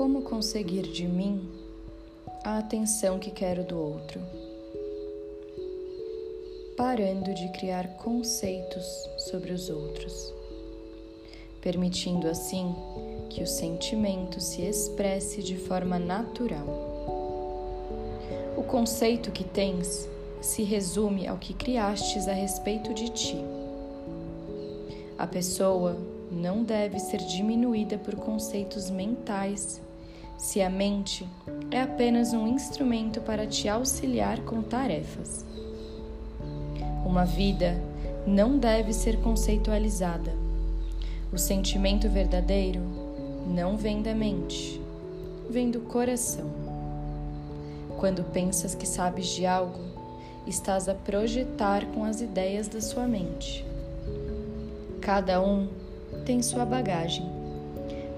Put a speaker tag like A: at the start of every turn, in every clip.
A: Como conseguir de mim a atenção que quero do outro? Parando de criar conceitos sobre os outros, permitindo assim que o sentimento se expresse de forma natural. O conceito que tens se resume ao que criastes a respeito de ti. A pessoa não deve ser diminuída por conceitos mentais, se a mente é apenas um instrumento para te auxiliar com tarefas. Uma vida não deve ser conceitualizada. O sentimento verdadeiro não vem da mente, vem do coração. Quando pensas que sabes de algo, estás a projetar com as ideias da sua mente. Cada um tem sua bagagem.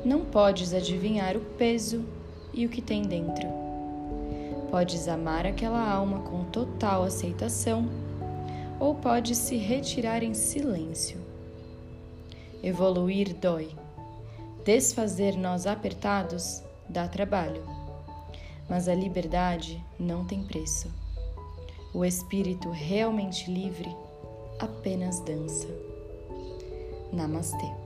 A: Não podes adivinhar o peso e o que tem dentro. Podes amar aquela alma com total aceitação ou podes se retirar em silêncio. Evoluir dói. Desfazer nós apertados dá trabalho. Mas a liberdade não tem preço. O espírito realmente livre apenas dança. Namastê.